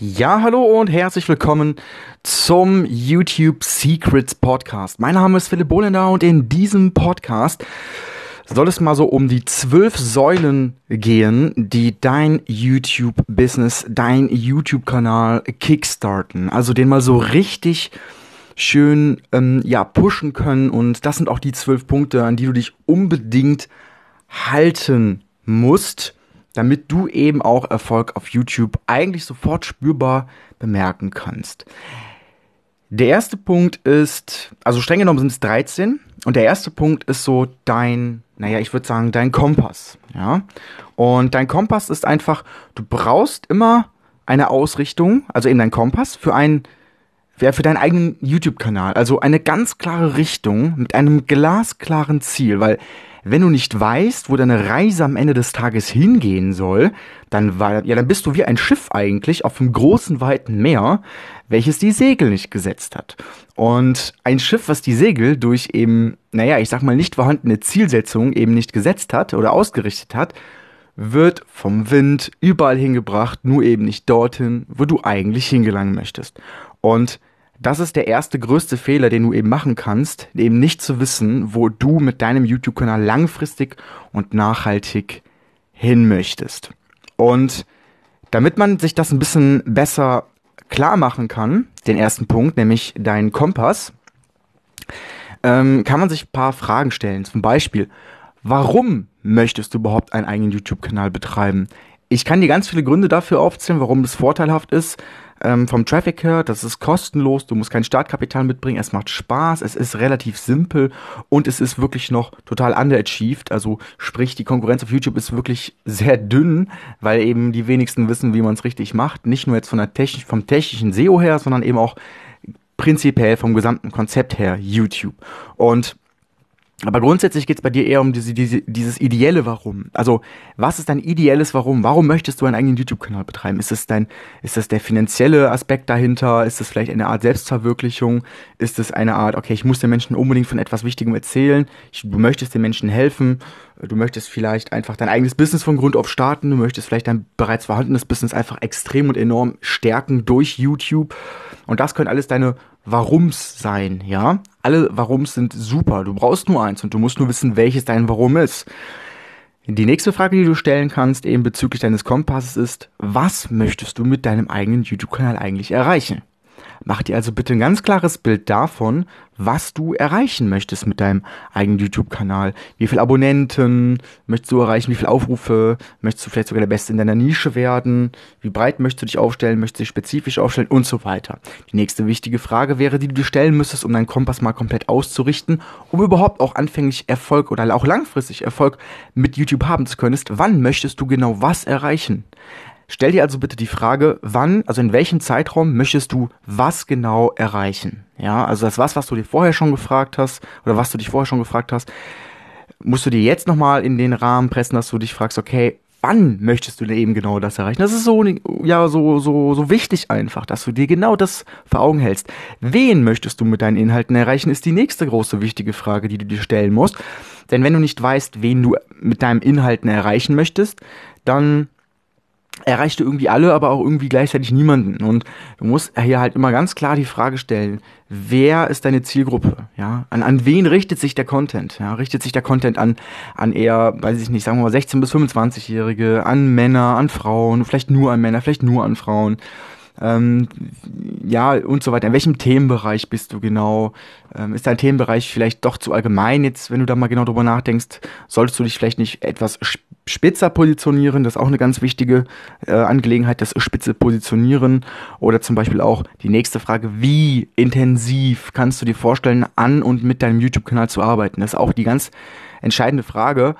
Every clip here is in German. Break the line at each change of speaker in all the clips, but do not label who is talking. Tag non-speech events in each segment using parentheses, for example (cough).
Ja, hallo und herzlich willkommen zum YouTube Secrets Podcast. Mein Name ist Philipp Bohlender und in diesem Podcast soll es mal so um die zwölf Säulen gehen, die dein YouTube-Business, dein YouTube-Kanal kickstarten. Also den mal so richtig schön ähm, ja pushen können und das sind auch die zwölf Punkte, an die du dich unbedingt halten musst damit du eben auch Erfolg auf YouTube eigentlich sofort spürbar bemerken kannst. Der erste Punkt ist, also streng genommen sind es 13 und der erste Punkt ist so dein, naja, ich würde sagen, dein Kompass, ja. Und dein Kompass ist einfach, du brauchst immer eine Ausrichtung, also eben dein Kompass für einen für deinen eigenen YouTube-Kanal. Also eine ganz klare Richtung mit einem glasklaren Ziel, weil wenn du nicht weißt, wo deine Reise am Ende des Tages hingehen soll, dann war, ja, dann bist du wie ein Schiff eigentlich auf einem großen, weiten Meer, welches die Segel nicht gesetzt hat. Und ein Schiff, was die Segel durch eben, naja, ich sag mal, nicht vorhandene Zielsetzung eben nicht gesetzt hat oder ausgerichtet hat, wird vom Wind überall hingebracht, nur eben nicht dorthin, wo du eigentlich hingelangen möchtest. Und das ist der erste größte Fehler, den du eben machen kannst, eben nicht zu wissen, wo du mit deinem YouTube-Kanal langfristig und nachhaltig hin möchtest. Und damit man sich das ein bisschen besser klar machen kann, den ersten Punkt, nämlich deinen Kompass, ähm, kann man sich ein paar Fragen stellen. Zum Beispiel, warum möchtest du überhaupt einen eigenen YouTube-Kanal betreiben? Ich kann dir ganz viele Gründe dafür aufzählen, warum das vorteilhaft ist ähm, vom Traffic her, das ist kostenlos, du musst kein Startkapital mitbringen, es macht Spaß, es ist relativ simpel und es ist wirklich noch total underachieved. Also sprich, die Konkurrenz auf YouTube ist wirklich sehr dünn, weil eben die wenigsten wissen, wie man es richtig macht. Nicht nur jetzt von der Technik, vom technischen SEO her, sondern eben auch prinzipiell vom gesamten Konzept her YouTube. Und aber grundsätzlich geht es bei dir eher um diese, diese, dieses ideelle Warum. Also, was ist dein ideelles Warum? Warum möchtest du einen eigenen YouTube-Kanal betreiben? Ist es dein, ist das der finanzielle Aspekt dahinter? Ist es vielleicht eine Art Selbstverwirklichung? Ist es eine Art, okay, ich muss den Menschen unbedingt von etwas Wichtigem erzählen? Ich, du möchtest den Menschen helfen? Du möchtest vielleicht einfach dein eigenes Business von Grund auf starten? Du möchtest vielleicht dein bereits vorhandenes Business einfach extrem und enorm stärken durch YouTube? Und das können alles deine Warums sein, ja? Alle Warums sind super. Du brauchst nur eins und du musst nur wissen, welches dein Warum ist. Die nächste Frage, die du stellen kannst, eben bezüglich deines Kompasses ist, was möchtest du mit deinem eigenen YouTube-Kanal eigentlich erreichen? Mach dir also bitte ein ganz klares Bild davon, was du erreichen möchtest mit deinem eigenen YouTube-Kanal. Wie viele Abonnenten möchtest du erreichen? Wie viele Aufrufe? Möchtest du vielleicht sogar der Beste in deiner Nische werden? Wie breit möchtest du dich aufstellen? Möchtest du dich spezifisch aufstellen? Und so weiter. Die nächste wichtige Frage wäre, die du dir stellen müsstest, um deinen Kompass mal komplett auszurichten, um überhaupt auch anfänglich Erfolg oder auch langfristig Erfolg mit YouTube haben zu können, ist, wann möchtest du genau was erreichen? Stell dir also bitte die Frage, wann, also in welchem Zeitraum möchtest du was genau erreichen? Ja, also das was, was du dir vorher schon gefragt hast oder was du dich vorher schon gefragt hast, musst du dir jetzt nochmal in den Rahmen pressen, dass du dich fragst, okay, wann möchtest du denn eben genau das erreichen? Das ist so, ja, so, so, so wichtig einfach, dass du dir genau das vor Augen hältst. Wen möchtest du mit deinen Inhalten erreichen, ist die nächste große wichtige Frage, die du dir stellen musst. Denn wenn du nicht weißt, wen du mit deinen Inhalten erreichen möchtest, dann erreichte irgendwie alle, aber auch irgendwie gleichzeitig niemanden. Und du musst hier halt immer ganz klar die Frage stellen, wer ist deine Zielgruppe? Ja, an, an wen richtet sich der Content? Ja, richtet sich der Content an, an eher, weiß ich nicht, sagen wir mal 16 bis 25-Jährige, an Männer, an Frauen, vielleicht nur an Männer, vielleicht nur an Frauen? ähm, ja und so weiter. In welchem Themenbereich bist du genau? Ähm, ist dein Themenbereich vielleicht doch zu allgemein jetzt, wenn du da mal genau drüber nachdenkst? Solltest du dich vielleicht nicht etwas spitzer positionieren? Das ist auch eine ganz wichtige äh, Angelegenheit, das spitze Positionieren. Oder zum Beispiel auch die nächste Frage, wie intensiv kannst du dir vorstellen, an und mit deinem YouTube-Kanal zu arbeiten? Das ist auch die ganz entscheidende Frage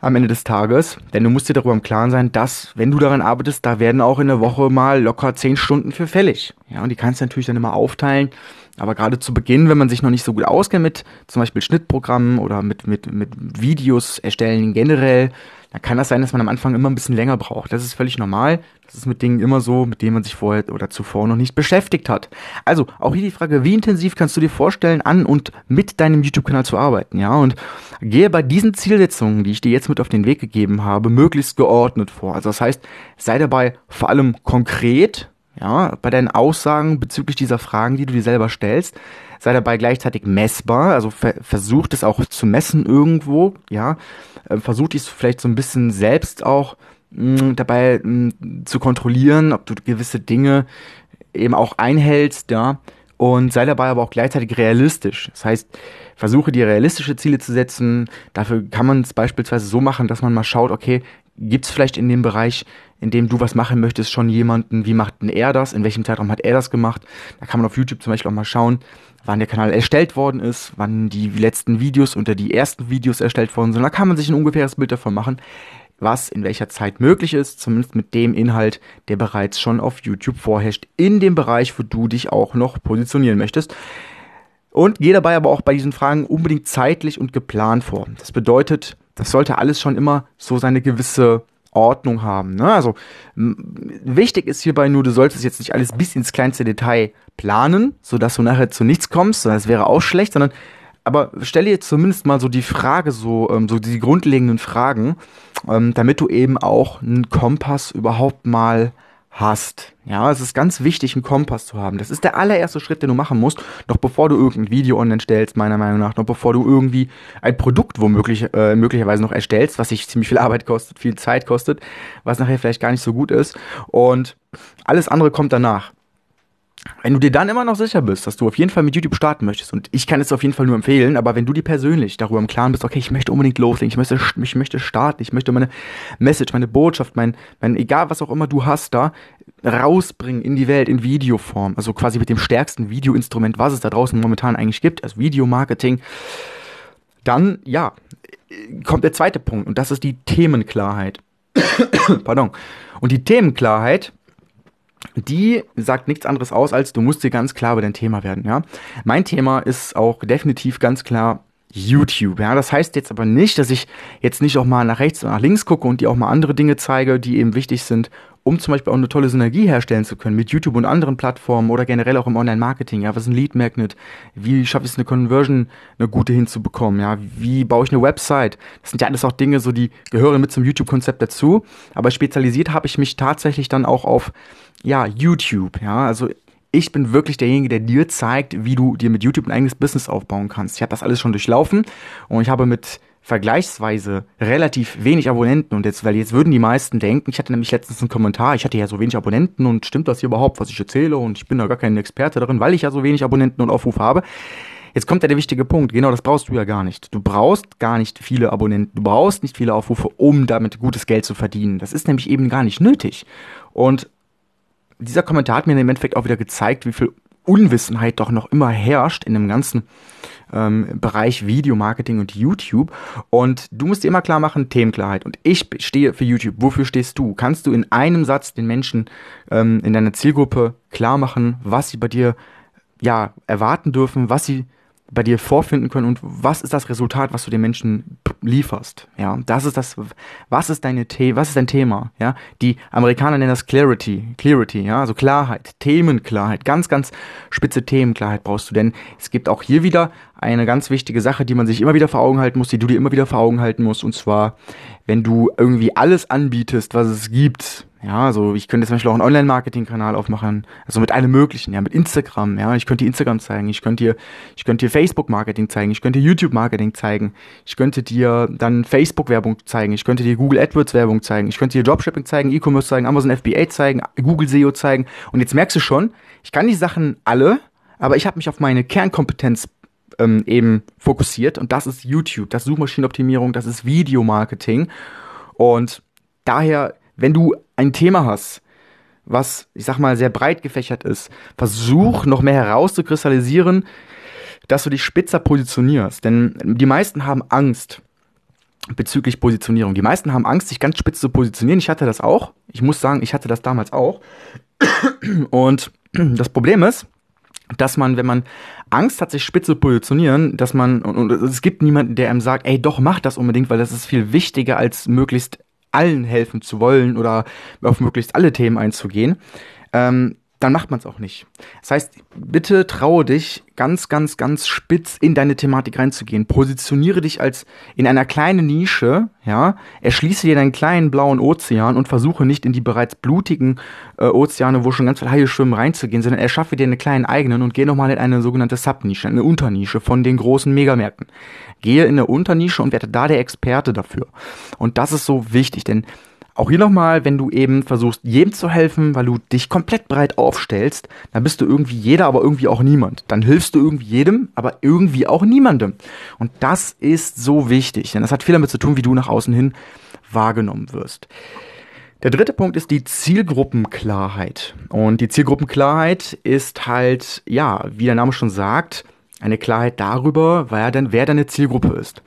am Ende des Tages. Denn du musst dir darüber im Klaren sein, dass, wenn du daran arbeitest, da werden auch in der Woche mal locker zehn Stunden für fällig. Ja, und die kannst du natürlich dann immer aufteilen. Aber gerade zu Beginn, wenn man sich noch nicht so gut auskennt mit zum Beispiel Schnittprogrammen oder mit, mit, mit Videos erstellen generell, dann kann das sein, dass man am Anfang immer ein bisschen länger braucht. Das ist völlig normal. Das ist mit Dingen immer so, mit denen man sich vorher oder zuvor noch nicht beschäftigt hat. Also, auch hier die Frage, wie intensiv kannst du dir vorstellen, an und mit deinem YouTube-Kanal zu arbeiten, ja? Und gehe bei diesen Zielsetzungen, die ich dir jetzt mit auf den Weg gegeben habe, möglichst geordnet vor. Also das heißt, sei dabei vor allem konkret, ja, bei deinen Aussagen bezüglich dieser Fragen, die du dir selber stellst. Sei dabei gleichzeitig messbar, also ver versucht es auch zu messen irgendwo, ja. Äh, versucht es vielleicht so ein bisschen selbst auch mh, mm, dabei mh, mm, zu kontrollieren, ob du gewisse Dinge eben auch einhältst, ja. Und sei dabei aber auch gleichzeitig realistisch. Das heißt, versuche dir realistische Ziele zu setzen. Dafür kann man es beispielsweise so machen, dass man mal schaut, okay, gibt es vielleicht in dem Bereich, in dem du was machen möchtest, schon jemanden, wie macht denn er das, in welchem Zeitraum hat er das gemacht. Da kann man auf YouTube zum Beispiel auch mal schauen, wann der Kanal erstellt worden ist, wann die letzten Videos unter die ersten Videos erstellt worden sind. Da kann man sich ein ungefähres Bild davon machen, was in welcher Zeit möglich ist, zumindest mit dem Inhalt, der bereits schon auf YouTube vorherrscht, in dem Bereich, wo du dich auch noch positionieren möchtest. Und geh dabei aber auch bei diesen Fragen unbedingt zeitlich und geplant vor. Das bedeutet, das sollte alles schon immer so seine gewisse Ordnung haben. Ne? Also wichtig ist hierbei nur, du solltest jetzt nicht alles bis ins kleinste Detail planen, sodass du nachher zu nichts kommst, das wäre auch schlecht, sondern aber stelle jetzt zumindest mal so die Frage, so, ähm, so die grundlegenden Fragen, ähm, damit du eben auch einen Kompass überhaupt mal hast. Ja, es ist ganz wichtig, einen Kompass zu haben. Das ist der allererste Schritt, den du machen musst, noch bevor du irgendein Video online stellst, meiner Meinung nach, noch bevor du irgendwie ein Produkt womöglich äh, möglicherweise noch erstellst, was sich ziemlich viel Arbeit kostet, viel Zeit kostet, was nachher vielleicht gar nicht so gut ist. Und alles andere kommt danach. Wenn du dir dann immer noch sicher bist, dass du auf jeden Fall mit YouTube starten möchtest, und ich kann es auf jeden Fall nur empfehlen, aber wenn du dir persönlich darüber im Klaren bist, okay, ich möchte unbedingt loslegen, ich möchte, ich möchte starten, ich möchte meine Message, meine Botschaft, mein, mein, egal was auch immer du hast da, rausbringen in die Welt in Videoform, also quasi mit dem stärksten Videoinstrument, was es da draußen momentan eigentlich gibt, also Videomarketing, dann, ja, kommt der zweite Punkt, und das ist die Themenklarheit. (coughs) Pardon. Und die Themenklarheit, die sagt nichts anderes aus, als du musst dir ganz klar über dein Thema werden, ja. Mein Thema ist auch definitiv ganz klar YouTube, ja. Das heißt jetzt aber nicht, dass ich jetzt nicht auch mal nach rechts und nach links gucke und dir auch mal andere Dinge zeige, die eben wichtig sind, um zum Beispiel auch eine tolle Synergie herstellen zu können mit YouTube und anderen Plattformen oder generell auch im Online-Marketing. Ja, was ist ein Lead-Magnet? Wie schaffe ich es, eine Conversion, eine gute hinzubekommen? Ja, wie baue ich eine Website? Das sind ja alles auch Dinge, so die gehören mit zum YouTube-Konzept dazu. Aber spezialisiert habe ich mich tatsächlich dann auch auf ja, YouTube, ja, also ich bin wirklich derjenige, der dir zeigt, wie du dir mit YouTube ein eigenes Business aufbauen kannst. Ich habe das alles schon durchlaufen und ich habe mit vergleichsweise relativ wenig Abonnenten und jetzt, weil jetzt würden die meisten denken, ich hatte nämlich letztens einen Kommentar, ich hatte ja so wenig Abonnenten und stimmt das hier überhaupt, was ich erzähle und ich bin da gar kein Experte darin, weil ich ja so wenig Abonnenten und Aufrufe habe. Jetzt kommt ja der wichtige Punkt, genau das brauchst du ja gar nicht. Du brauchst gar nicht viele Abonnenten, du brauchst nicht viele Aufrufe, um damit gutes Geld zu verdienen. Das ist nämlich eben gar nicht nötig. Und dieser Kommentar hat mir im Endeffekt auch wieder gezeigt, wie viel Unwissenheit doch noch immer herrscht in dem ganzen ähm, Bereich Videomarketing und YouTube. Und du musst dir immer klar machen, Themenklarheit. Und ich stehe für YouTube. Wofür stehst du? Kannst du in einem Satz den Menschen ähm, in deiner Zielgruppe klar machen, was sie bei dir ja erwarten dürfen, was sie bei dir vorfinden können und was ist das Resultat, was du den Menschen lieferst. Ja, das ist das, was ist deine The was ist dein Thema? Ja, die Amerikaner nennen das Clarity, Clarity, ja, also Klarheit, Themenklarheit, ganz, ganz spitze Themenklarheit brauchst du, denn es gibt auch hier wieder eine ganz wichtige Sache, die man sich immer wieder vor Augen halten muss, die du dir immer wieder vor Augen halten musst, und zwar, wenn du irgendwie alles anbietest, was es gibt, ja, also ich könnte zum Beispiel auch einen Online-Marketing-Kanal aufmachen, also mit allem möglichen, ja, mit Instagram, ja, ich könnte dir Instagram zeigen, ich könnte dir, ich könnte dir Facebook-Marketing zeigen, ich könnte dir YouTube-Marketing zeigen, ich könnte dir dann Facebook-Werbung zeigen, ich könnte dir Google AdWords-Werbung zeigen, ich könnte dir Dropshipping zeigen, E-Commerce zeigen, Amazon FBA zeigen, Google SEO zeigen. Und jetzt merkst du schon, ich kann die Sachen alle, aber ich habe mich auf meine Kernkompetenz ähm, eben fokussiert. Und das ist YouTube, das ist Suchmaschinenoptimierung, das ist Videomarketing. Und daher wenn du ein Thema hast, was, ich sag mal, sehr breit gefächert ist, versuch noch mehr herauszukristallisieren, dass du dich spitzer positionierst. Denn die meisten haben Angst bezüglich Positionierung. Die meisten haben Angst, sich ganz spitz zu positionieren. Ich hatte das auch. Ich muss sagen, ich hatte das damals auch. Und das Problem ist, dass man, wenn man Angst hat, sich spitz zu positionieren, dass man, und, und, es gibt niemanden, der einem sagt, ey, doch, mach das unbedingt, weil das ist viel wichtiger, als möglichst allen helfen zu wollen oder auf möglichst alle Themen einzugehen. Ähm, dann macht man es auch nicht. Das heißt, bitte traue dich, ganz, ganz, ganz spitz in deine Thematik reinzugehen. Positioniere dich als in einer kleinen Nische, ja, erschließe dir deinen kleinen blauen Ozean und versuche nicht in die bereits blutigen äh, Ozeane, wo schon ganz viele Haie schwimmen, reinzugehen, sondern erschaffe dir eine kleine eigenen und geh nochmal in eine sogenannte Subnische, eine Unternische von den großen Megamärkten. Gehe in eine Unternische und werde da der Experte dafür. Und das ist so wichtig, denn auch hier nochmal, wenn du eben versuchst, jedem zu helfen, weil du dich komplett breit aufstellst, dann bist du irgendwie jeder, aber irgendwie auch niemand. Dann hilfst du irgendwie jedem, aber irgendwie auch niemandem. Und das ist so wichtig, denn das hat viel damit zu tun, wie du nach außen hin wahrgenommen wirst. Der dritte Punkt ist die Zielgruppenklarheit. Und die Zielgruppenklarheit ist halt, ja, wie der Name schon sagt, eine Klarheit darüber, wer denn, wer deine Zielgruppe ist.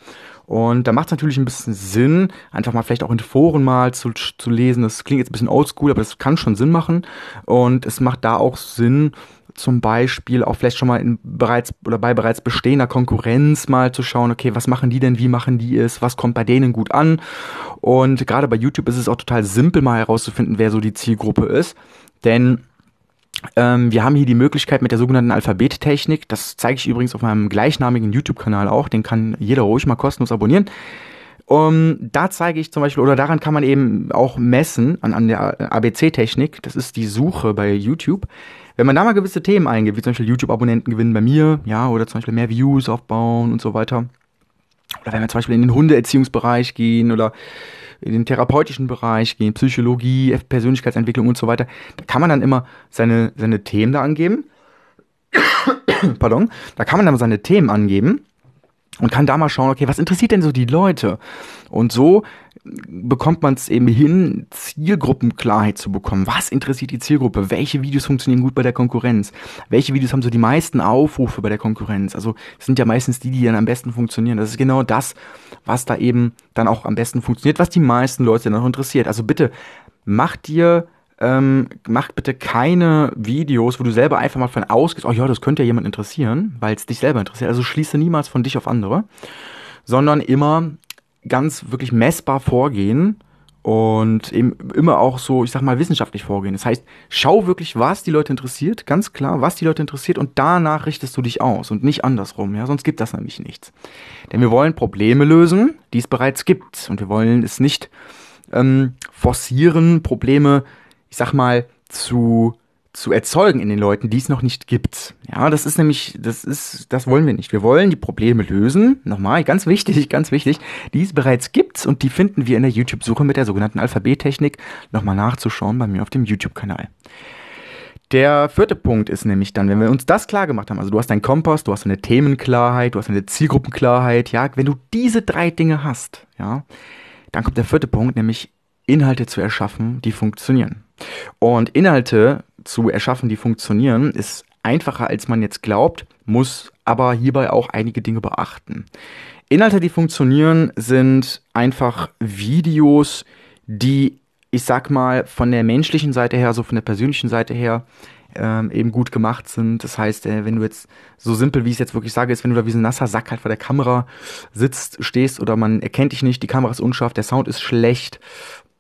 Und da macht es natürlich ein bisschen Sinn, einfach mal vielleicht auch in Foren mal zu, zu lesen. Das klingt jetzt ein bisschen oldschool, aber das kann schon Sinn machen. Und es macht da auch Sinn, zum Beispiel auch vielleicht schon mal in bereits oder bei bereits bestehender Konkurrenz mal zu schauen, okay, was machen die denn, wie machen die es, was kommt bei denen gut an. Und gerade bei YouTube ist es auch total simpel mal herauszufinden, wer so die Zielgruppe ist. Denn ähm, wir haben hier die Möglichkeit mit der sogenannten Alphabettechnik. Das zeige ich übrigens auf meinem gleichnamigen YouTube-Kanal auch. Den kann jeder ruhig mal kostenlos abonnieren. Um, da zeige ich zum Beispiel, oder daran kann man eben auch messen, an, an der ABC-Technik, das ist die Suche bei YouTube. Wenn man da mal gewisse Themen eingibt, wie zum Beispiel YouTube-Abonnenten gewinnen bei mir, ja, oder zum Beispiel mehr Views aufbauen und so weiter. Oder wenn wir zum Beispiel in den Hundeerziehungsbereich gehen oder in den therapeutischen Bereich gehen, Psychologie, Persönlichkeitsentwicklung und so weiter, da kann man dann immer seine, seine Themen da angeben. (coughs) Pardon, da kann man dann seine Themen angeben und kann da mal schauen, okay, was interessiert denn so die Leute? Und so bekommt man es eben hin, Zielgruppenklarheit zu bekommen. Was interessiert die Zielgruppe? Welche Videos funktionieren gut bei der Konkurrenz? Welche Videos haben so die meisten Aufrufe bei der Konkurrenz? Also sind ja meistens die, die dann am besten funktionieren. Das ist genau das, was da eben dann auch am besten funktioniert, was die meisten Leute dann auch interessiert. Also bitte macht dir ähm, macht bitte keine Videos, wo du selber einfach mal von ausgehst, oh ja, das könnte ja jemand interessieren, weil es dich selber interessiert. Also schließe niemals von dich auf andere, sondern immer ganz wirklich messbar vorgehen und eben immer auch so, ich sag mal, wissenschaftlich vorgehen. Das heißt, schau wirklich, was die Leute interessiert, ganz klar, was die Leute interessiert und danach richtest du dich aus und nicht andersrum, ja, sonst gibt das nämlich nichts. Denn wir wollen Probleme lösen, die es bereits gibt und wir wollen es nicht ähm, forcieren, Probleme ich sag mal, zu zu erzeugen in den Leuten, die es noch nicht gibt. Ja, das ist nämlich, das ist, das wollen wir nicht. Wir wollen die Probleme lösen. Nochmal, ganz wichtig, ganz wichtig, die es bereits gibt und die finden wir in der YouTube-Suche mit der sogenannten Alphabettechnik. Nochmal nachzuschauen bei mir auf dem YouTube-Kanal. Der vierte Punkt ist nämlich dann, wenn wir uns das klar gemacht haben, also du hast deinen Kompass, du hast eine Themenklarheit, du hast eine Zielgruppenklarheit, ja, wenn du diese drei Dinge hast, ja, dann kommt der vierte Punkt, nämlich Inhalte zu erschaffen, die funktionieren. Und Inhalte zu erschaffen, die funktionieren, ist einfacher, als man jetzt glaubt, muss aber hierbei auch einige Dinge beachten. Inhalte, die funktionieren, sind einfach Videos, die, ich sag mal, von der menschlichen Seite her, so von der persönlichen Seite her, ähm, eben gut gemacht sind. Das heißt, äh, wenn du jetzt so simpel, wie ich es jetzt wirklich sage, ist, wenn du da wie so ein nasser Sack halt vor der Kamera sitzt, stehst oder man erkennt dich nicht, die Kamera ist unscharf, der Sound ist schlecht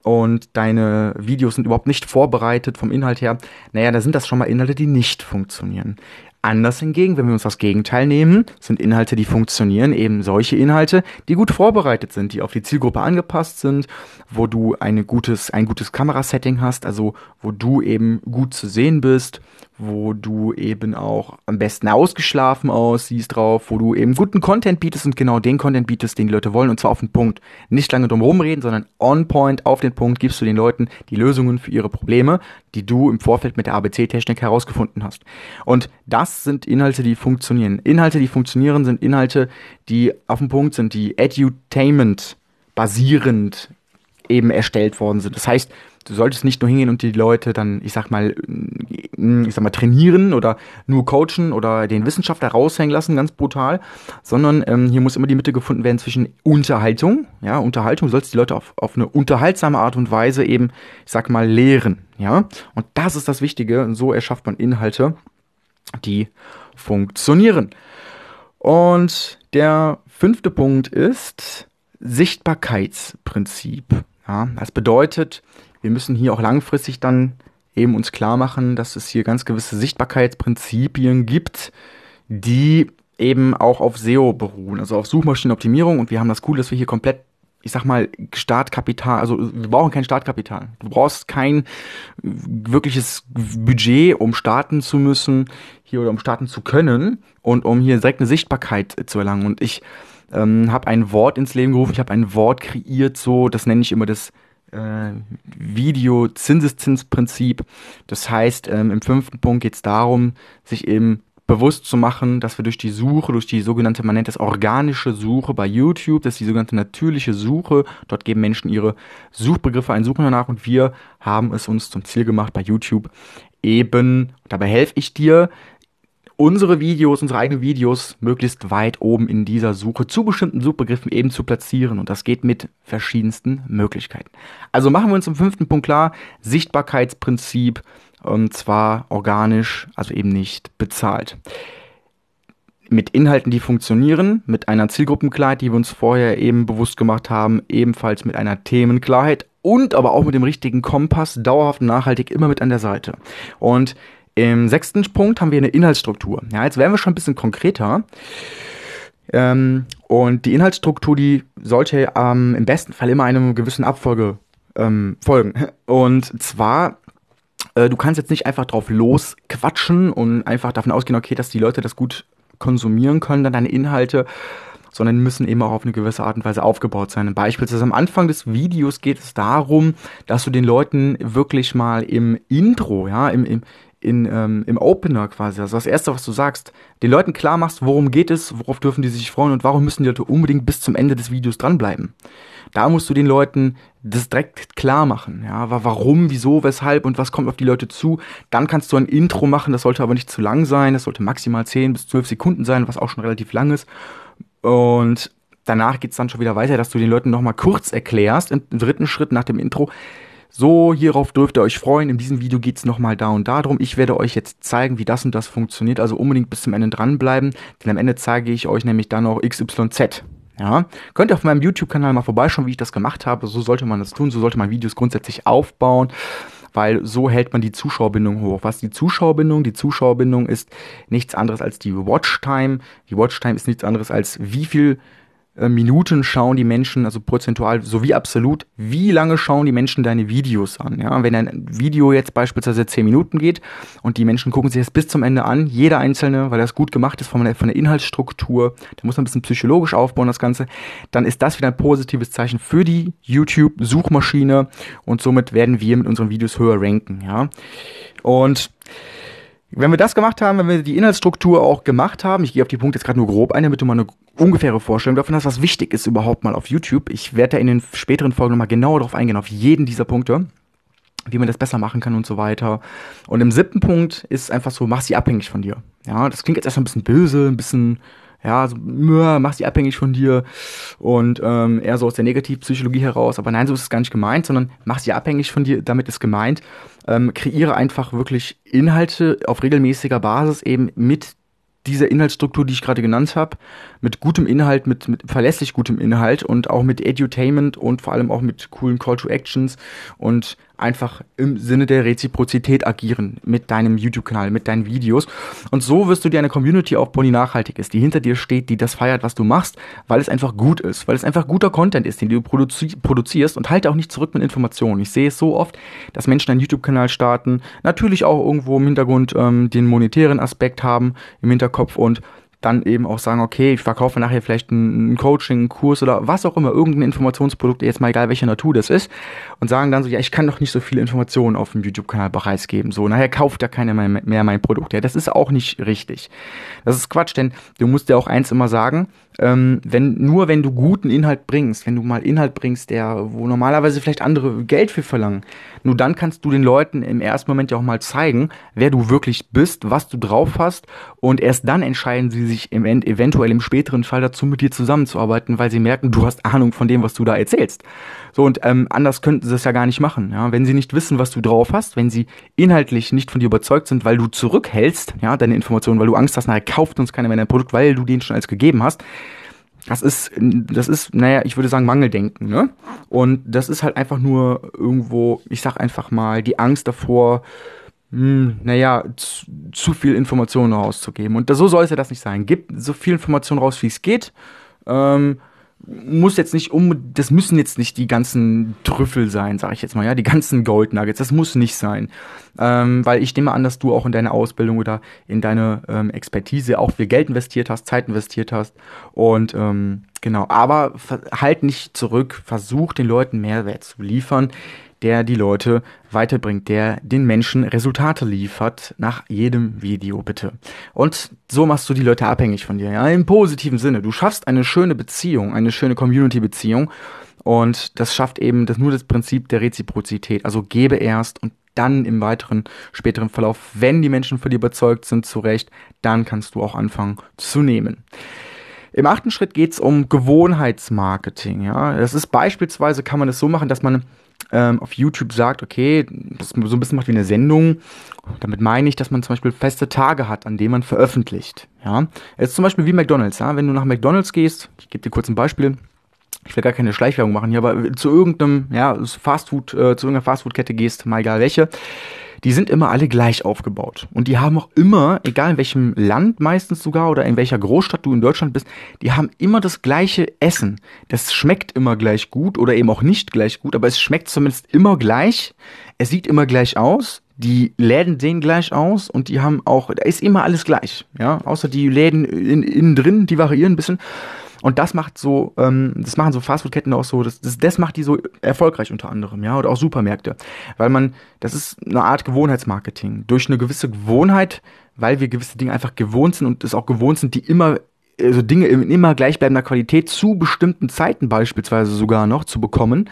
und deine Videos sind überhaupt nicht vorbereitet vom Inhalt her, naja, da sind das schon mal Inhalte, die nicht funktionieren. Anders hingegen, wenn wir uns das Gegenteil nehmen, sind Inhalte, die funktionieren, eben solche Inhalte, die gut vorbereitet sind, die auf die Zielgruppe angepasst sind, wo du eine gutes, ein gutes Kamerasetting hast, also wo du eben gut zu sehen bist, wo du eben auch am besten ausgeschlafen aussiehst drauf, wo du eben guten Content bietest und genau den Content bietest, den die Leute wollen und zwar auf den Punkt. Nicht lange drum rumreden, sondern on point, auf den Punkt gibst du den Leuten die Lösungen für ihre Probleme, die du im Vorfeld mit der ABC-Technik herausgefunden hast. Und das sind Inhalte, die funktionieren. Inhalte, die funktionieren, sind Inhalte, die auf dem Punkt sind, die edutainment basierend eben erstellt worden sind. Das heißt, du solltest nicht nur hingehen und die Leute dann, ich sag mal, ich sag mal, trainieren oder nur coachen oder den Wissenschaftler raushängen lassen, ganz brutal, sondern ähm, hier muss immer die Mitte gefunden werden zwischen Unterhaltung, ja, Unterhaltung, du sollst die Leute auf, auf eine unterhaltsame Art und Weise eben, ich sag mal, lehren, ja, und das ist das Wichtige, so erschafft man Inhalte, die funktionieren. Und der fünfte Punkt ist Sichtbarkeitsprinzip. Ja, das bedeutet, wir müssen hier auch langfristig dann eben uns klar machen, dass es hier ganz gewisse Sichtbarkeitsprinzipien gibt, die eben auch auf SEO beruhen, also auf Suchmaschinenoptimierung. Und wir haben das Cool, dass wir hier komplett ich sag mal, Startkapital, also wir brauchen kein Startkapital. Du brauchst kein wirkliches Budget, um starten zu müssen, hier oder um starten zu können und um hier direkt eine Sichtbarkeit zu erlangen. Und ich ähm, habe ein Wort ins Leben gerufen, ich habe ein Wort kreiert, so, das nenne ich immer das äh, Video-Zinseszinsprinzip. Das heißt, ähm, im fünften Punkt geht es darum, sich eben bewusst zu machen, dass wir durch die Suche, durch die sogenannte, man nennt das organische Suche bei YouTube, das ist die sogenannte natürliche Suche, dort geben Menschen ihre Suchbegriffe ein, suchen danach und wir haben es uns zum Ziel gemacht bei YouTube eben, dabei helfe ich dir, unsere Videos, unsere eigenen Videos möglichst weit oben in dieser Suche zu bestimmten Suchbegriffen eben zu platzieren. Und das geht mit verschiedensten Möglichkeiten. Also machen wir uns im fünften Punkt klar, Sichtbarkeitsprinzip, und zwar organisch, also eben nicht bezahlt. Mit Inhalten, die funktionieren, mit einer Zielgruppenklarheit, die wir uns vorher eben bewusst gemacht haben, ebenfalls mit einer Themenklarheit und aber auch mit dem richtigen Kompass, dauerhaft nachhaltig immer mit an der Seite. Und im sechsten Punkt haben wir eine Inhaltsstruktur. Ja, jetzt werden wir schon ein bisschen konkreter. Ähm, und die Inhaltsstruktur, die sollte ähm, im besten Fall immer einem gewissen Abfolge ähm, folgen. Und zwar äh, du kannst jetzt nicht einfach drauf losquatschen und einfach davon ausgehen, okay, dass die Leute das gut konsumieren können, dann deine Inhalte, sondern müssen eben auch auf eine gewisse Art und Weise aufgebaut sein. Beispielsweise am Anfang des Videos geht es darum, dass du den Leuten wirklich mal im Intro, ja, im, im, in, ähm, im Opener quasi, also das erste, was du sagst, den Leuten klar machst, worum geht es, worauf dürfen die sich freuen und warum müssen die Leute unbedingt bis zum Ende des Videos dranbleiben. Da musst du den Leuten das direkt klar machen, ja, warum, wieso, weshalb und was kommt auf die Leute zu. Dann kannst du ein Intro machen, das sollte aber nicht zu lang sein, das sollte maximal 10 bis 12 Sekunden sein, was auch schon relativ lang ist. Und danach geht's dann schon wieder weiter, dass du den Leuten nochmal kurz erklärst, im dritten Schritt nach dem Intro, so, hierauf dürft ihr euch freuen. In diesem Video geht's nochmal da und da drum. Ich werde euch jetzt zeigen, wie das und das funktioniert. Also unbedingt bis zum Ende dranbleiben, denn am Ende zeige ich euch nämlich dann noch XYZ. Ja, könnt ihr auf meinem YouTube-Kanal mal vorbeischauen, wie ich das gemacht habe. So sollte man das tun, so sollte man Videos grundsätzlich aufbauen, weil so hält man die Zuschauerbindung hoch. Was die Zuschauerbindung? Die Zuschauerbindung ist nichts anderes als die Watchtime. Die Watchtime ist nichts anderes als wie viel Minuten schauen die Menschen, also prozentual sowie absolut, wie lange schauen die Menschen deine Videos an? Ja, wenn ein Video jetzt beispielsweise 10 Minuten geht und die Menschen gucken sich das bis zum Ende an, jeder einzelne, weil das gut gemacht ist von der, von der Inhaltsstruktur, da muss man ein bisschen psychologisch aufbauen, das Ganze, dann ist das wieder ein positives Zeichen für die YouTube-Suchmaschine und somit werden wir mit unseren Videos höher ranken, ja. Und wenn wir das gemacht haben, wenn wir die Inhaltsstruktur auch gemacht haben, ich gehe auf die Punkte jetzt gerade nur grob ein, damit du mal eine ungefähre Vorstellung davon hast, was wichtig ist überhaupt mal auf YouTube. Ich werde da in den späteren Folgen nochmal genauer drauf eingehen, auf jeden dieser Punkte, wie man das besser machen kann und so weiter. Und im siebten Punkt ist einfach so, mach sie abhängig von dir. Ja, das klingt jetzt erstmal ein bisschen böse, ein bisschen ja, so, mach sie abhängig von dir und ähm, eher so aus der Negativpsychologie heraus. Aber nein, so ist es gar nicht gemeint, sondern mach sie abhängig von dir, damit ist gemeint. Ähm, kreiere einfach wirklich Inhalte auf regelmäßiger Basis eben mit dieser Inhaltsstruktur, die ich gerade genannt habe, mit gutem Inhalt, mit, mit verlässlich gutem Inhalt und auch mit Edutainment und vor allem auch mit coolen Call to Actions und einfach im Sinne der Reziprozität agieren mit deinem YouTube-Kanal, mit deinen Videos. Und so wirst du dir eine Community aufbauen, die nachhaltig ist, die hinter dir steht, die das feiert, was du machst, weil es einfach gut ist, weil es einfach guter Content ist, den du produzi produzierst und halte auch nicht zurück mit Informationen. Ich sehe es so oft, dass Menschen einen YouTube-Kanal starten, natürlich auch irgendwo im Hintergrund ähm, den monetären Aspekt haben, im Hinterkopf und dann eben auch sagen, okay, ich verkaufe nachher vielleicht ein, Coaching, einen Kurs oder was auch immer, irgendein Informationsprodukt, jetzt mal egal welcher Natur das ist, und sagen dann so, ja, ich kann doch nicht so viele Informationen auf dem YouTube-Kanal preisgeben. So, nachher kauft ja keiner mehr mein Produkt. Ja, das ist auch nicht richtig. Das ist Quatsch, denn du musst ja auch eins immer sagen, ähm, wenn, nur wenn du guten Inhalt bringst, wenn du mal Inhalt bringst, der, wo normalerweise vielleicht andere Geld für verlangen, nur dann kannst du den Leuten im ersten Moment ja auch mal zeigen, wer du wirklich bist, was du drauf hast und erst dann entscheiden sie sich im End eventuell im späteren Fall dazu, mit dir zusammenzuarbeiten, weil sie merken, du hast Ahnung von dem, was du da erzählst. So, und ähm, anders könnten sie es ja gar nicht machen. Ja? Wenn sie nicht wissen, was du drauf hast, wenn sie inhaltlich nicht von dir überzeugt sind, weil du zurückhältst, ja, deine Informationen, weil du Angst hast, nachher kauft uns keiner mehr dein Produkt, weil du den schon als gegeben hast, das ist, das ist, naja, ich würde sagen Mangeldenken, ne? Und das ist halt einfach nur irgendwo, ich sag einfach mal, die Angst davor, hm, naja, zu, zu viel Informationen rauszugeben. Und so soll es ja das nicht sein. Gib so viel Informationen raus, wie es geht. Ähm, muss jetzt nicht um, das müssen jetzt nicht die ganzen Trüffel sein, sage ich jetzt mal, ja, die ganzen Gold Nuggets, das muss nicht sein. Ähm, weil ich nehme an, dass du auch in deine Ausbildung oder in deine ähm, Expertise auch viel Geld investiert hast, Zeit investiert hast. Und ähm, genau, aber halt nicht zurück, versuch den Leuten Mehrwert zu liefern, der die Leute weiterbringt, der den Menschen Resultate liefert nach jedem Video, bitte. Und so machst du die Leute abhängig von dir, ja, im positiven Sinne. Du schaffst eine schöne Beziehung, eine schöne Community-Beziehung und das schafft eben das, nur das Prinzip der Reziprozität. Also gebe erst und dann im weiteren, späteren Verlauf, wenn die Menschen von dir überzeugt sind, zurecht, dann kannst du auch anfangen zu nehmen. Im achten Schritt geht es um Gewohnheitsmarketing. Ja, das ist beispielsweise kann man es so machen, dass man ähm, auf YouTube sagt, okay, das so ein bisschen macht wie eine Sendung. Damit meine ich, dass man zum Beispiel feste Tage hat, an denen man veröffentlicht. Ja, es ist zum Beispiel wie McDonald's. Ja, wenn du nach McDonald's gehst, ich gebe dir kurz ein Beispiel. Ich will gar keine Schleichwerbung machen hier, aber zu irgendeinem, ja, Fastfood, äh, zu irgendeiner Fastfood-Kette gehst, mal egal welche die sind immer alle gleich aufgebaut. Und die haben auch immer, egal in welchem Land meistens sogar oder in welcher Großstadt du in Deutschland bist, die haben immer das gleiche Essen. Das schmeckt immer gleich gut oder eben auch nicht gleich gut, aber es schmeckt zumindest immer gleich. Es sieht immer gleich aus. Die Läden sehen gleich aus und die haben auch, da ist immer alles gleich, ja, außer die Läden in, innen drin, die variieren ein bisschen. Und das macht so, ähm, das machen so Fastfood-Ketten auch so, das, das, das macht die so erfolgreich unter anderem, ja, oder auch Supermärkte. Weil man, das ist eine Art Gewohnheitsmarketing. Durch eine gewisse Gewohnheit, weil wir gewisse Dinge einfach gewohnt sind und es auch gewohnt sind, die immer also Dinge in immer gleichbleibender Qualität zu bestimmten Zeiten beispielsweise sogar noch zu bekommen,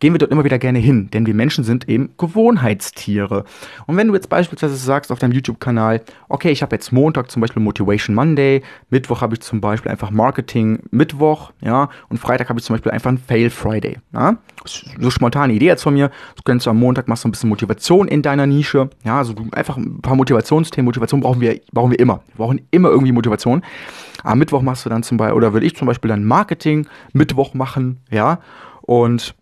gehen wir dort immer wieder gerne hin, denn wir Menschen sind eben Gewohnheitstiere. Und wenn du jetzt beispielsweise sagst auf deinem YouTube-Kanal, okay, ich habe jetzt Montag zum Beispiel Motivation Monday, Mittwoch habe ich zum Beispiel einfach Marketing Mittwoch, ja, und Freitag habe ich zum Beispiel einfach ein Fail Friday, ja. So spontane Idee jetzt von mir. Du kannst am Montag machst du ein bisschen Motivation in deiner Nische, ja, also einfach ein paar Motivationsthemen. Motivation brauchen wir, brauchen wir immer. Wir brauchen immer irgendwie Motivation. Am Mittwoch machst du dann zum Beispiel, oder würde ich zum Beispiel dann Marketing Mittwoch machen, ja, und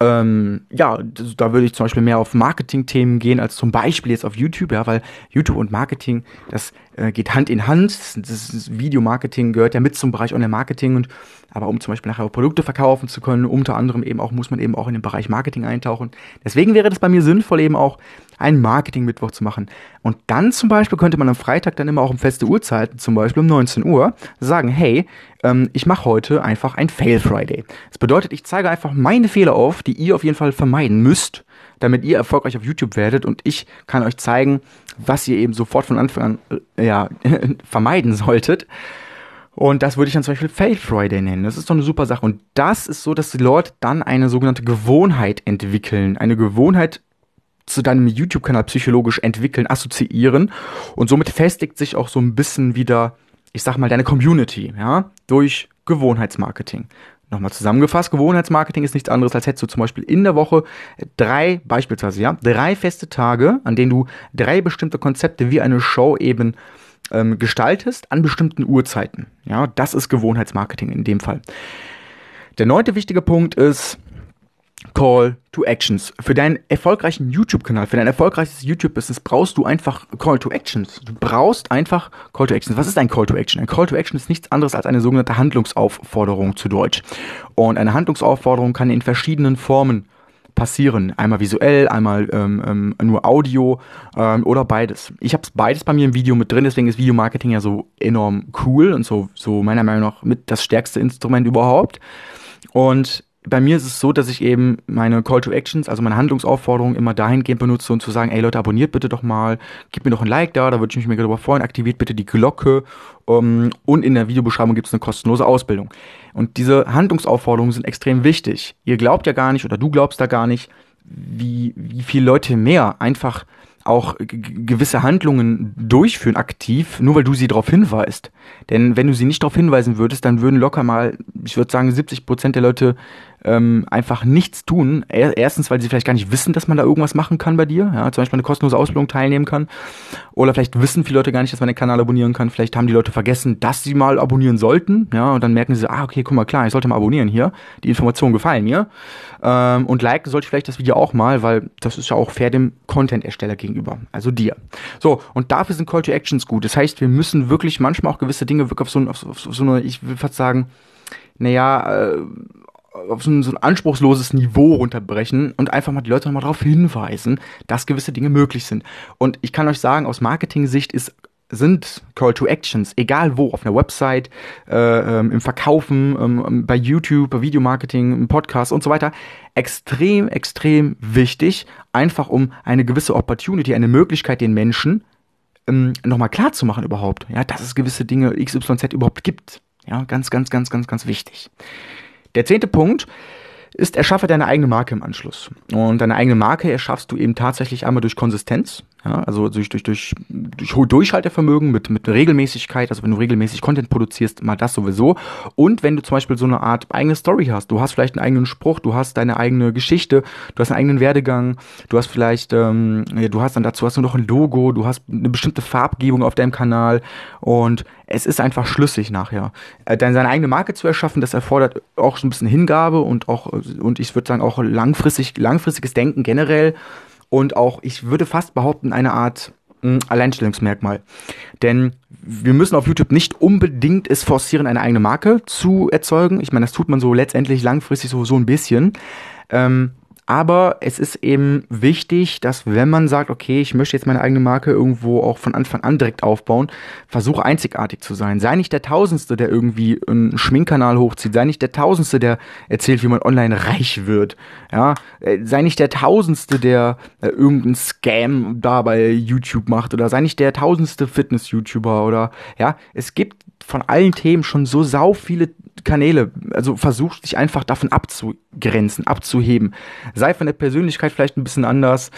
ähm, ja, da würde ich zum Beispiel mehr auf Marketing-Themen gehen als zum Beispiel jetzt auf YouTube, ja, weil YouTube und Marketing, das äh, geht Hand in Hand. Das, das Videomarketing gehört ja mit zum Bereich Online-Marketing und aber um zum Beispiel nachher Produkte verkaufen zu können, unter anderem eben auch, muss man eben auch in den Bereich Marketing eintauchen. Deswegen wäre das bei mir sinnvoll, eben auch einen Marketing-Mittwoch zu machen. Und dann zum Beispiel könnte man am Freitag dann immer auch um feste Uhrzeiten, zum Beispiel um 19 Uhr, sagen, hey, ähm, ich mache heute einfach ein Fail Friday. Das bedeutet, ich zeige einfach meine Fehler auf, die ihr auf jeden Fall vermeiden müsst, damit ihr erfolgreich auf YouTube werdet und ich kann euch zeigen, was ihr eben sofort von Anfang an äh, ja, (laughs) vermeiden solltet. Und das würde ich dann zum Beispiel Fail Friday nennen. Das ist doch eine super Sache. Und das ist so, dass die Leute dann eine sogenannte Gewohnheit entwickeln. Eine Gewohnheit zu deinem YouTube-Kanal psychologisch entwickeln, assoziieren. Und somit festigt sich auch so ein bisschen wieder, ich sag mal, deine Community, ja, durch Gewohnheitsmarketing. Nochmal zusammengefasst, Gewohnheitsmarketing ist nichts anderes, als hättest du zum Beispiel in der Woche drei, beispielsweise, ja, drei feste Tage, an denen du drei bestimmte Konzepte wie eine Show eben ähm, gestaltest an bestimmten Uhrzeiten. Ja, das ist Gewohnheitsmarketing in dem Fall. Der neunte wichtige Punkt ist Call to Actions. Für deinen erfolgreichen YouTube-Kanal, für dein erfolgreiches YouTube-Business brauchst du einfach Call to Actions. Du brauchst einfach Call to Actions. Was ist ein Call to Action? Ein Call to Action ist nichts anderes als eine sogenannte Handlungsaufforderung zu Deutsch. Und eine Handlungsaufforderung kann in verschiedenen Formen passieren. Einmal visuell, einmal ähm, ähm, nur Audio ähm, oder beides. Ich habe beides bei mir im Video mit drin, deswegen ist Videomarketing ja so enorm cool und so, so meiner Meinung nach mit das stärkste Instrument überhaupt. Und bei mir ist es so, dass ich eben meine Call to Actions, also meine Handlungsaufforderungen immer dahingehend benutze und zu sagen, ey Leute, abonniert bitte doch mal, gebt mir doch ein Like da, da würde ich mich darüber freuen, aktiviert bitte die Glocke um, ähm, und in der Videobeschreibung gibt es eine kostenlose Ausbildung. Und diese Handlungsaufforderungen sind extrem wichtig. Ihr glaubt ja gar nicht oder du glaubst da gar nicht, wie, wie viele Leute mehr einfach auch gewisse Handlungen durchführen aktiv, nur weil du sie darauf hinweist. Denn wenn du sie nicht darauf hinweisen würdest, dann würden locker mal, ich würde sagen, 70 Prozent der Leute ähm, einfach nichts tun. Erstens, weil sie vielleicht gar nicht wissen, dass man da irgendwas machen kann bei dir, ja, zum Beispiel eine kostenlose Ausbildung teilnehmen kann. Oder vielleicht wissen viele Leute gar nicht, dass man den Kanal abonnieren kann. Vielleicht haben die Leute vergessen, dass sie mal abonnieren sollten, ja, und dann merken sie, ah, okay, guck mal, klar, ich sollte mal abonnieren hier. Die Informationen gefallen mir. Ähm, und liken sollte ich vielleicht das Video auch mal, weil das ist ja auch fair dem Content-Ersteller gegenüber, also dir. So, und dafür sind Call to Actions gut. Das heißt, wir müssen wirklich manchmal auch gewisse Dinge wirklich auf so, auf, auf so eine, ich will fast sagen, naja, äh, auf so ein, so ein anspruchsloses Niveau runterbrechen und einfach mal die Leute nochmal darauf hinweisen, dass gewisse Dinge möglich sind. Und ich kann euch sagen, aus Marketing-Sicht ist sind Call to Actions, egal wo, auf einer Website, äh, ähm, im Verkaufen, ähm, bei YouTube, bei Videomarketing, im Podcast und so weiter, extrem, extrem wichtig, einfach um eine gewisse Opportunity, eine Möglichkeit den Menschen ähm, nochmal klar zu machen überhaupt, ja, dass es gewisse Dinge XYZ überhaupt gibt. Ja, ganz, ganz, ganz, ganz, ganz wichtig. Der zehnte Punkt ist, erschaffe deine eigene Marke im Anschluss. Und deine eigene Marke erschaffst du eben tatsächlich einmal durch Konsistenz, ja, also durch, durch, durch, durch Durchhaltevermögen, mit, mit Regelmäßigkeit, also wenn du regelmäßig Content produzierst, mal das sowieso. Und wenn du zum Beispiel so eine Art eigene Story hast, du hast vielleicht einen eigenen Spruch, du hast deine eigene Geschichte, du hast einen eigenen Werdegang, du hast vielleicht, ähm, ja, du hast dann dazu hast du noch ein Logo, du hast eine bestimmte Farbgebung auf deinem Kanal und es ist einfach schlüssig nachher. Äh, dann seine eigene Marke zu erschaffen, das erfordert auch so ein bisschen Hingabe und auch, und ich würde sagen, auch langfristig, langfristiges Denken generell und auch, ich würde fast behaupten, eine Art hm, Alleinstellungsmerkmal. Denn wir müssen auf YouTube nicht unbedingt es forcieren, eine eigene Marke zu erzeugen. Ich meine, das tut man so letztendlich langfristig so, so ein bisschen. Ähm, aber es ist eben wichtig, dass wenn man sagt, okay, ich möchte jetzt meine eigene Marke irgendwo auch von Anfang an direkt aufbauen, versuche einzigartig zu sein. Sei nicht der Tausendste, der irgendwie einen Schminkkanal hochzieht. Sei nicht der Tausendste, der erzählt, wie man online reich wird. Ja, äh, sei nicht der Tausendste, der äh, irgendeinen Scam da bei YouTube macht. Oder sei nicht der Tausendste Fitness-YouTuber. Oder ja, es gibt von allen Themen schon so sau viele Kanäle. Also versuch dich einfach davon abzugrenzen, abzuheben. Sei von der Persönlichkeit vielleicht ein bisschen anders,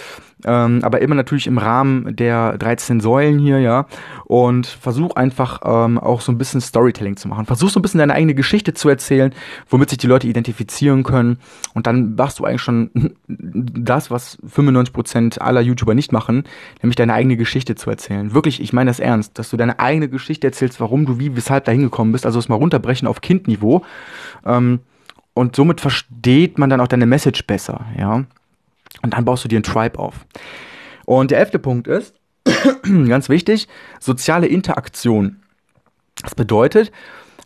ähm, aber immer natürlich im Rahmen der 13 Säulen hier, ja. Und versuch einfach ähm, auch so ein bisschen Storytelling zu machen. Versuch so ein bisschen deine eigene Geschichte zu erzählen, womit sich die Leute identifizieren können. Und dann machst du eigentlich schon (laughs) das, was 95% aller YouTuber nicht machen, nämlich deine eigene Geschichte zu erzählen. Wirklich, ich meine das ernst, dass du deine eigene Geschichte erzählst, warum du wie, weshalb da hingekommen bist. Also es mal runterbrechen auf Kindniveau. Ähm, und somit versteht man dann auch deine Message besser, ja. Und dann baust du dir einen Tribe auf. Und der elfte Punkt ist, (clears throat) ganz wichtig, soziale Interaktion. Das bedeutet,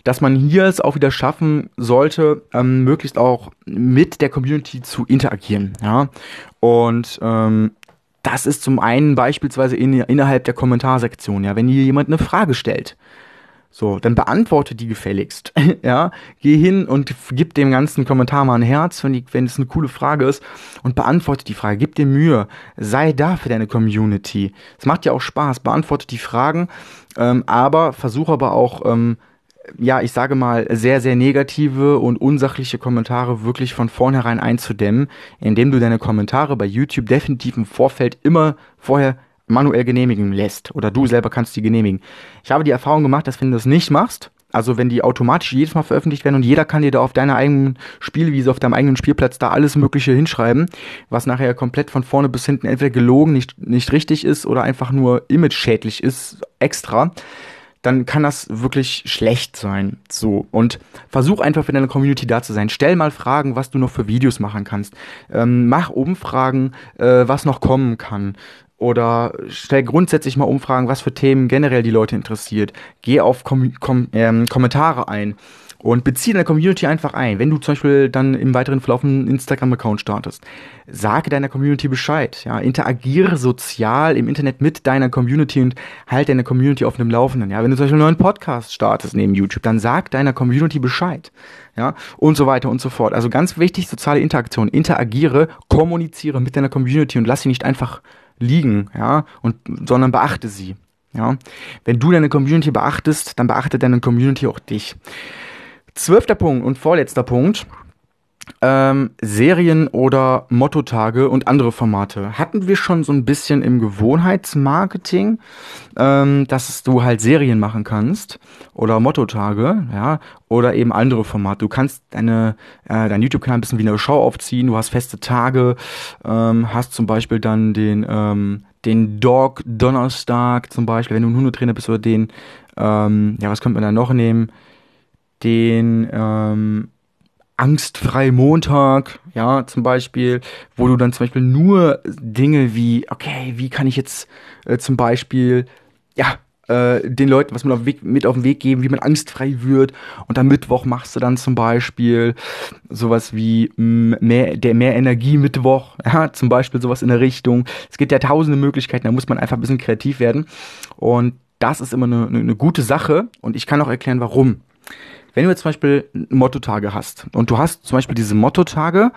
dass man hier es auch wieder schaffen sollte, ähm, möglichst auch mit der Community zu interagieren. Ja? Und ähm, das ist zum einen beispielsweise in, innerhalb der Kommentarsektion. Ja? Wenn hier jemand eine Frage stellt, so, dann beantworte die gefälligst. (laughs) ja, geh hin und gib dem ganzen Kommentar mal ein Herz, wenn, die, wenn es eine coole Frage ist und beantworte die Frage. Gib dir Mühe. Sei da für deine Community. Es macht ja auch Spaß. Beantworte die Fragen, ähm, aber versuche aber auch, ähm, ja, ich sage mal, sehr, sehr negative und unsachliche Kommentare wirklich von vornherein einzudämmen, indem du deine Kommentare bei YouTube definitiv im Vorfeld immer vorher manuell genehmigen lässt oder du selber kannst die genehmigen. Ich habe die Erfahrung gemacht, dass wenn du das nicht machst, also wenn die automatisch jedes Mal veröffentlicht werden und jeder kann dir da auf deiner eigenen Spielwiese, auf deinem eigenen Spielplatz da alles Mögliche hinschreiben, was nachher komplett von vorne bis hinten entweder gelogen, nicht, nicht richtig ist oder einfach nur image-schädlich ist, extra, dann kann das wirklich schlecht sein. So. Und versuch einfach für deine Community da zu sein. Stell mal Fragen, was du noch für Videos machen kannst. Ähm, mach Umfragen, äh, was noch kommen kann. Oder stell grundsätzlich mal Umfragen, was für Themen generell die Leute interessiert. Geh auf Kom Kom ähm, Kommentare ein und beziehe deine Community einfach ein. Wenn du zum Beispiel dann im weiteren Verlauf einen Instagram-Account startest, sage deiner Community Bescheid. Ja, interagiere sozial im Internet mit deiner Community und halte deine Community auf dem Laufenden. Ja, wenn du zum Beispiel einen neuen Podcast startest neben YouTube, dann sag deiner Community Bescheid. Ja, und so weiter und so fort. Also ganz wichtig, soziale Interaktion. Interagiere, kommuniziere mit deiner Community und lass sie nicht einfach liegen, ja, und, sondern beachte sie. Ja. Wenn du deine Community beachtest, dann beachtet deine Community auch dich. Zwölfter Punkt und vorletzter Punkt ähm, Serien oder Mottotage und andere Formate. Hatten wir schon so ein bisschen im Gewohnheitsmarketing, ähm, dass du halt Serien machen kannst oder Mottotage, ja, oder eben andere Formate. Du kannst deine, äh, dein YouTube-Kanal ein bisschen wie eine Show aufziehen, du hast feste Tage, ähm, hast zum Beispiel dann den, ähm, den Dog Donnerstag zum Beispiel, wenn du ein Hundetrainer bist oder den, ähm, ja, was könnte man da noch nehmen? Den, ähm, angstfrei Montag, ja, zum Beispiel, wo du dann zum Beispiel nur Dinge wie, okay, wie kann ich jetzt äh, zum Beispiel, ja, äh, den Leuten was mit auf, Weg, mit auf den Weg geben, wie man angstfrei wird. Und am Mittwoch machst du dann zum Beispiel sowas wie mm, mehr, der mehr Energie Mittwoch, (laughs) ja, zum Beispiel sowas in der Richtung. Es gibt ja tausende Möglichkeiten, da muss man einfach ein bisschen kreativ werden. Und das ist immer eine, eine gute Sache und ich kann auch erklären, warum wenn du jetzt zum Beispiel Mottotage hast und du hast zum Beispiel diese Mottotage,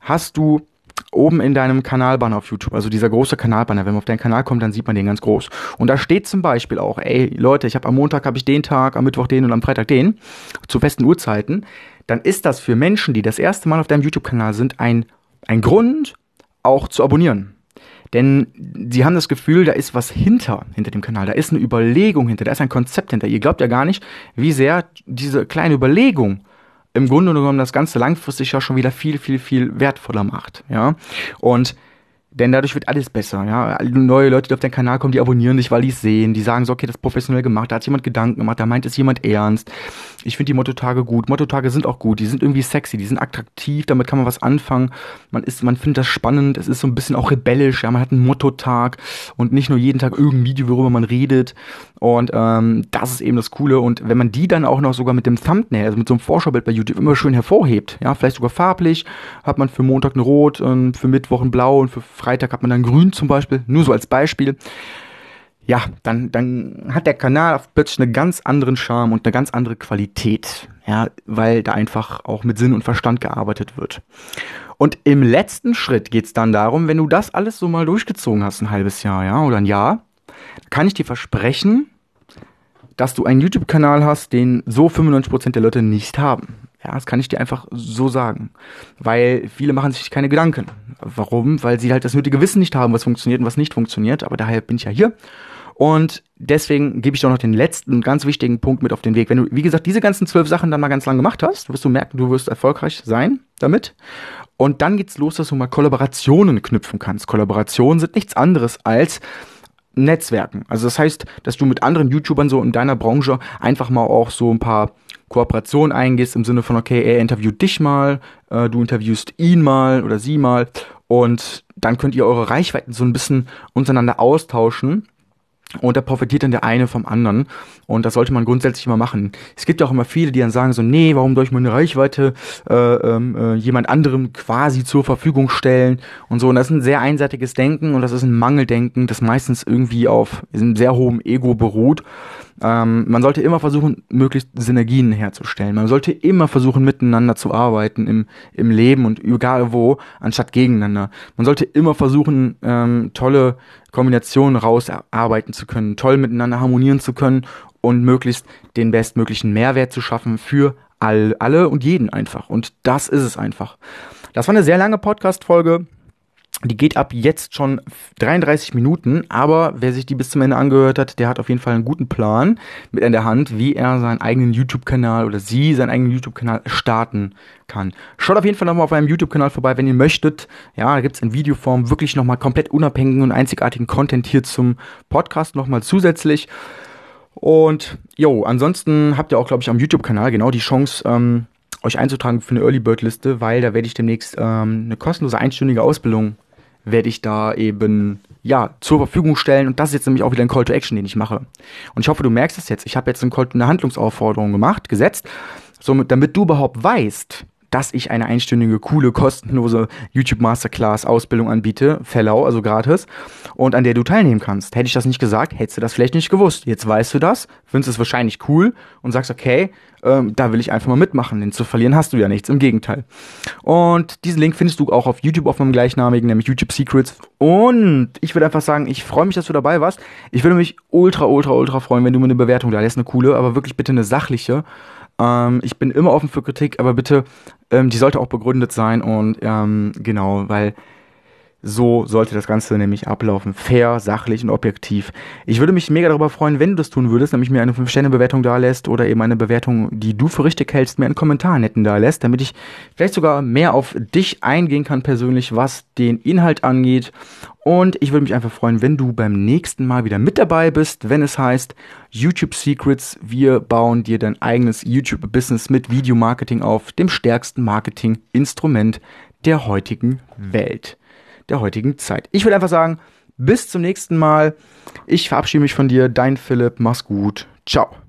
hast du oben in deinem Kanalbanner auf YouTube, also dieser große Kanalbanner, wenn man auf deinen Kanal kommt, dann sieht man den ganz groß. Und da steht zum Beispiel auch, ey Leute, ich habe am Montag habe ich den Tag, am Mittwoch den und am Freitag den, zu festen Uhrzeiten, dann ist das für Menschen, die das erste Mal auf deinem YouTube-Kanal sind, ein, ein Grund, auch zu abonnieren. Denn sie haben das Gefühl, da ist was hinter, hinter dem Kanal. Da ist eine Überlegung hinter, da ist ein Konzept hinter. Ihr glaubt ja gar nicht, wie sehr diese kleine Überlegung im Grunde genommen das Ganze langfristig ja schon wieder viel, viel, viel wertvoller macht. Ja. Und denn dadurch wird alles besser, ja. Neue Leute, die auf den Kanal kommen, die abonnieren dich, weil die es sehen. Die sagen so, okay, das ist professionell gemacht, da hat jemand Gedanken gemacht, da meint es jemand ernst. Ich finde die Mottotage gut. Mottotage sind auch gut, die sind irgendwie sexy, die sind attraktiv, damit kann man was anfangen. Man man findet das spannend, es ist so ein bisschen auch rebellisch, ja. Man hat einen Mottotag und nicht nur jeden Tag irgendein Video, worüber man redet. Und ähm, das ist eben das Coole. Und wenn man die dann auch noch sogar mit dem Thumbnail, also mit so einem Vorschaubild bei YouTube immer schön hervorhebt, ja, vielleicht sogar farblich, hat man für Montag ein Rot, und für Mittwoch ein Blau und für Freitag hat man dann grün zum Beispiel, nur so als Beispiel. Ja, dann, dann hat der Kanal plötzlich einen ganz anderen Charme und eine ganz andere Qualität. Ja, weil da einfach auch mit Sinn und Verstand gearbeitet wird. Und im letzten Schritt geht es dann darum, wenn du das alles so mal durchgezogen hast, ein halbes Jahr, ja, oder ein Jahr, kann ich dir versprechen, dass du einen YouTube-Kanal hast, den so 95% der Leute nicht haben. Ja, das kann ich dir einfach so sagen. Weil viele machen sich keine Gedanken. Warum? Weil sie halt das nötige Wissen nicht haben, was funktioniert und was nicht funktioniert. Aber daher bin ich ja hier. Und deswegen gebe ich doch noch den letzten ganz wichtigen Punkt mit auf den Weg. Wenn du, wie gesagt, diese ganzen zwölf Sachen dann mal ganz lang gemacht hast, wirst du merken, du wirst erfolgreich sein damit. Und dann geht's los, dass du mal Kollaborationen knüpfen kannst. Kollaborationen sind nichts anderes als Netzwerken. Also das heißt, dass du mit anderen YouTubern so in deiner Branche einfach mal auch so ein paar Kooperationen eingehst im Sinne von, okay, er interviewt dich mal, äh, du interviewst ihn mal oder sie mal und dann könnt ihr eure Reichweiten so ein bisschen untereinander austauschen und da profitiert dann der eine vom anderen. Und das sollte man grundsätzlich immer machen. Es gibt ja auch immer viele, die dann sagen so, nee, warum soll ich meine Reichweite äh, ähm, äh, jemand anderem quasi zur Verfügung stellen und so. Und das ist ein sehr einseitiges Denken und das ist ein Mangeldenken, das meistens irgendwie auf einem sehr hohem Ego beruht. Ähm, man sollte immer versuchen, möglichst Synergien herzustellen. Man sollte immer versuchen, miteinander zu arbeiten im, im Leben und egal wo, anstatt gegeneinander. Man sollte immer versuchen, ähm, tolle Kombinationen rausarbeiten zu können, toll miteinander harmonieren zu können und möglichst den bestmöglichen Mehrwert zu schaffen für all, alle und jeden einfach. Und das ist es einfach. Das war eine sehr lange Podcast-Folge. Die geht ab jetzt schon 33 Minuten, aber wer sich die bis zum Ende angehört hat, der hat auf jeden Fall einen guten Plan mit in der Hand, wie er seinen eigenen YouTube-Kanal oder sie seinen eigenen YouTube-Kanal starten kann. Schaut auf jeden Fall nochmal auf meinem YouTube-Kanal vorbei, wenn ihr möchtet. Ja, da gibt es in Videoform wirklich nochmal komplett unabhängigen und einzigartigen Content hier zum Podcast nochmal zusätzlich. Und jo, ansonsten habt ihr auch, glaube ich, am YouTube-Kanal genau die Chance, ähm, euch einzutragen für eine Early Bird Liste, weil da werde ich demnächst ähm, eine kostenlose einstündige Ausbildung werde ich da eben ja zur Verfügung stellen und das ist jetzt nämlich auch wieder ein Call to Action, den ich mache. Und ich hoffe, du merkst es jetzt. Ich habe jetzt eine Handlungsaufforderung gemacht, gesetzt, somit damit du überhaupt weißt, dass ich eine einstündige, coole, kostenlose YouTube Masterclass Ausbildung anbiete, Fellow, also gratis, und an der du teilnehmen kannst. Hätte ich das nicht gesagt, hättest du das vielleicht nicht gewusst. Jetzt weißt du das, findest es wahrscheinlich cool und sagst, okay, ähm, da will ich einfach mal mitmachen, denn zu verlieren hast du ja nichts, im Gegenteil. Und diesen Link findest du auch auf YouTube auf meinem gleichnamigen, nämlich YouTube Secrets. Und ich würde einfach sagen, ich freue mich, dass du dabei warst. Ich würde mich ultra, ultra, ultra freuen, wenn du mir eine Bewertung da lässt, eine coole, aber wirklich bitte eine sachliche Ähm, ich bin immer offen für Kritik, aber bitte, ähm, die sollte auch begründet sein und ähm, genau, weil so sollte das Ganze nämlich ablaufen. Fair, sachlich und objektiv. Ich würde mich mega darüber freuen, wenn du das tun würdest, nämlich mir eine 5-Sterne-Bewertung da lässt oder eben eine Bewertung, die du für richtig hältst, mir einen Kommentar netten da lässt, damit ich vielleicht sogar mehr auf dich eingehen kann persönlich, was den Inhalt angeht. Und ich würde mich einfach freuen, wenn du beim nächsten Mal wieder mit dabei bist, wenn es heißt YouTube Secrets. Wir bauen dir dein eigenes YouTube-Business mit Videomarketing auf, dem stärksten Marketing-Instrument der heutigen Welt der heutigen Zeit. Ich würde einfach sagen, bis zum nächsten Mal. Ich verabschiede mich von dir, dein Philipp. Mach's gut. Ciao.